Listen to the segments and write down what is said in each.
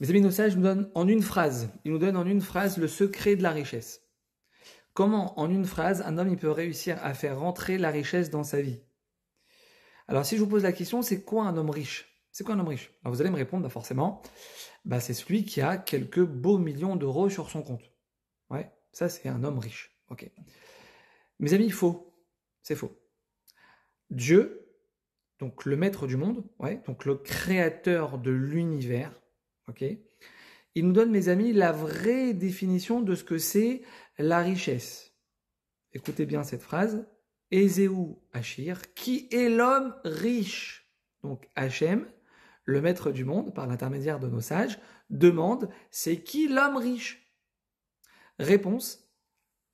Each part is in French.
Mes amis, nos sages nous donnent en une phrase, ils nous donnent en une phrase le secret de la richesse. Comment, en une phrase, un homme peut réussir à faire rentrer la richesse dans sa vie? Alors, si je vous pose la question, c'est quoi un homme riche? C'est quoi un homme riche? Alors, vous allez me répondre, bah forcément, bah, c'est celui qui a quelques beaux millions d'euros sur son compte. Ouais, ça, c'est un homme riche. Ok. Mes amis, faux. C'est faux. Dieu, donc le maître du monde, ouais, donc le créateur de l'univers, il nous donne, mes amis, la vraie définition de ce que c'est la richesse. Écoutez bien cette phrase. Ezeu Achir, qui est l'homme riche Donc Hachem, le maître du monde, par l'intermédiaire de nos sages, demande c'est qui l'homme riche? Réponse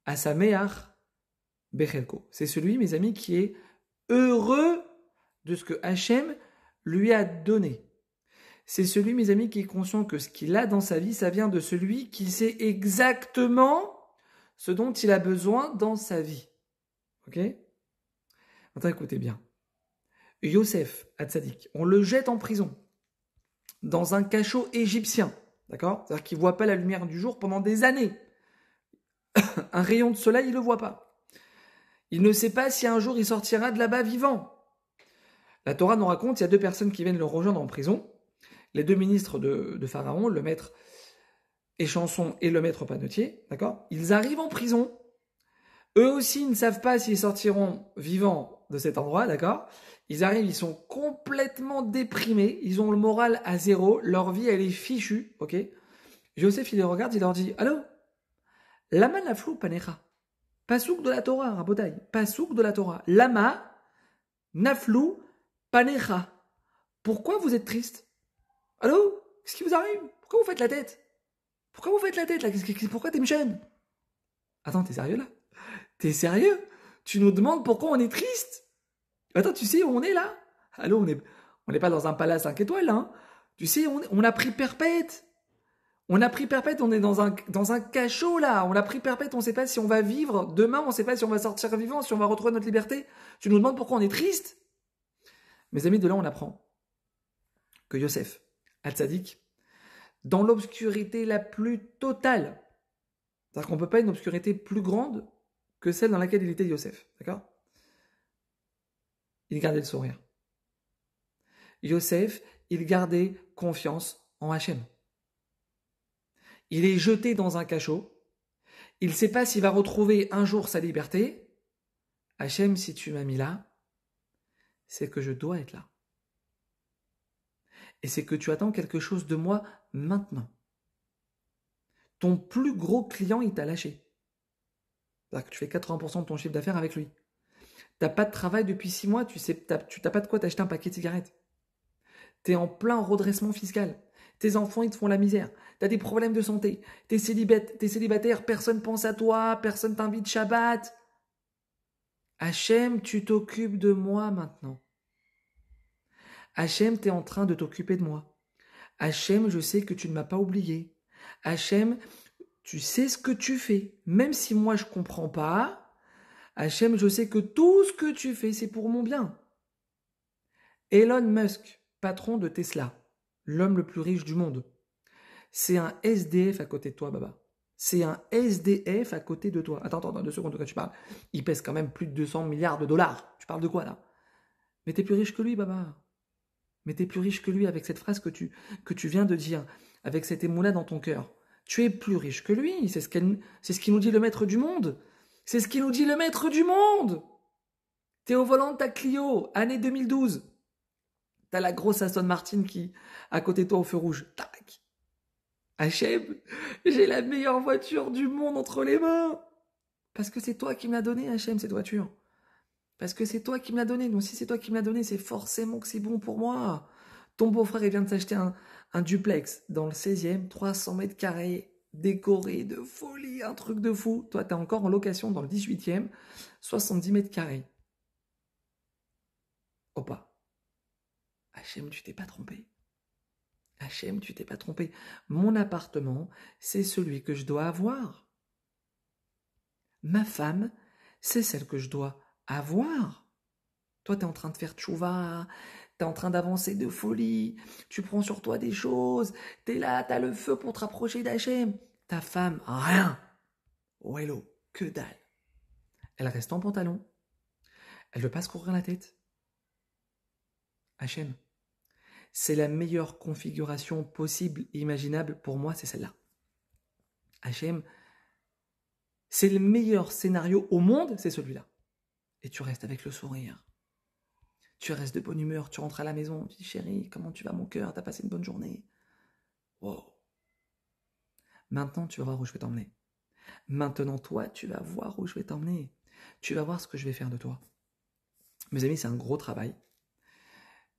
à sa Bechelko. C'est celui, mes amis, qui est heureux de ce que Hachem lui a donné. C'est celui, mes amis, qui est conscient que ce qu'il a dans sa vie, ça vient de celui qui sait exactement ce dont il a besoin dans sa vie. Ok? Maintenant, écoutez bien. Yosef, Hatzadik, on le jette en prison, dans un cachot égyptien, d'accord? C'est-à-dire qu'il ne voit pas la lumière du jour pendant des années. un rayon de soleil, il ne le voit pas. Il ne sait pas si un jour il sortira de là-bas vivant. La Torah nous raconte, il y a deux personnes qui viennent le rejoindre en prison, les deux ministres de, Pharaon, le maître Échanson et le maître panetier, d'accord? Ils arrivent en prison. Eux aussi ne savent pas s'ils sortiront vivants de cet endroit, d'accord? Ils arrivent, ils sont complètement déprimés, ils ont le moral à zéro, leur vie elle est fichue, ok? Joseph il les regarde, il leur dit Allô? Lama naflou panecha. Pasouk de la Torah, rabotaï. Pasouk de la Torah. Lama naflou panecha. Pourquoi vous êtes triste? Allô? Qu'est-ce qui vous arrive? Pourquoi vous faites la tête? Pourquoi vous faites la tête là? Pourquoi t'es jeune Attends, t'es sérieux là? T'es sérieux? Tu nous demandes pourquoi on est triste? Attends, tu sais où on est là? Allô, on n'est on pas dans un palace 5 étoiles, hein? Tu sais, on, on a pris perpète. On a pris perpète, on est dans un, dans un cachot là. On a pris perpète, on ne sait pas si on va vivre. Demain, on ne sait pas si on va sortir vivant, si on va retrouver notre liberté. Tu nous demandes pourquoi on est triste? Mes amis, de là, on apprend que Yosef, Al-Tzadik, dans l'obscurité la plus totale. C'est-à-dire qu'on ne peut pas une obscurité plus grande que celle dans laquelle il était Yosef. D'accord? Il gardait le sourire. Yosef, il gardait confiance en Hachem. Il est jeté dans un cachot. Il ne sait pas s'il va retrouver un jour sa liberté. Hachem, si tu m'as mis là, c'est que je dois être là et c'est que tu attends quelque chose de moi maintenant. Ton plus gros client, il t'a lâché. C'est-à-dire que tu fais 80% de ton chiffre d'affaires avec lui. T'as pas de travail depuis 6 mois, tu sais, tu n'as pas de quoi t'acheter un paquet de cigarettes. Tu en plein redressement fiscal. Tes enfants, ils te font la misère. Tu as des problèmes de santé. Tu es célibataire, personne pense à toi, personne t'invite Shabbat. Hachem, tu t'occupes de moi maintenant. Hachem, tu es en train de t'occuper de moi. Hachem, je sais que tu ne m'as pas oublié. Hachem, tu sais ce que tu fais. Même si moi je comprends pas, Hachem, je sais que tout ce que tu fais, c'est pour mon bien. Elon Musk, patron de Tesla, l'homme le plus riche du monde, c'est un SDF à côté de toi, Baba. C'est un SDF à côté de toi. Attends, attends, deux secondes, de quoi tu parles? Il pèse quand même plus de 200 milliards de dollars. Tu parles de quoi là? Mais t'es plus riche que lui, Baba mais tu es plus riche que lui avec cette phrase que tu, viens de dire, avec cet émoula dans ton cœur. Tu es plus riche que lui, c'est ce, c'est ce qui nous dit le maître du monde. C'est ce qui nous dit le maître du monde. T'es au volant de ta Clio, année 2012. T'as la grosse Aston Martin qui, à côté de toi au feu rouge. Tac. Hachem, j'ai la meilleure voiture du monde entre les mains. Parce que c'est toi qui me l'as donnée, Hachem, cette voiture. Parce que c'est toi qui me l'as donné. Donc si c'est toi qui me l'as donné, c'est forcément que c'est bon pour moi. Ton beau-frère, il vient de s'acheter un, duplex dans le 16e, 300 mètres carrés, décoré de folie, un truc de fou. Toi, t'es encore en location dans le 18e, 70 mètres carrés. Opa. Hachem, tu t'es pas trompé. Hachem, tu t'es pas trompé. Mon appartement, c'est celui que je dois avoir. Ma femme, c'est celle que je dois avoir. Toi, tu es en train de faire tchouva, T'es en train d'avancer de folie. Tu prends sur toi des choses. T'es là, t'as le feu pour te rapprocher d'Hachem. Ta femme, rien. Oh que dalle. Elle reste en pantalon. Elle veut pas se couvrir la tête. Hachem, c'est la meilleure configuration possible et imaginable pour moi, c'est celle-là. Hachem, c'est le meilleur scénario au monde, c'est celui-là. Et tu restes avec le sourire. Tu restes de bonne humeur, tu rentres à la maison, tu dis chérie, comment tu vas mon cœur, t'as passé une bonne journée. Wow. Maintenant, tu vas voir où je vais t'emmener. Maintenant, toi, tu vas voir où je vais t'emmener. Tu vas voir ce que je vais faire de toi. Mes amis, c'est un gros travail.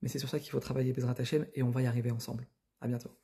Mais c'est sur ça qu'il faut travailler Bezrat Hashem et on va y arriver ensemble. À bientôt.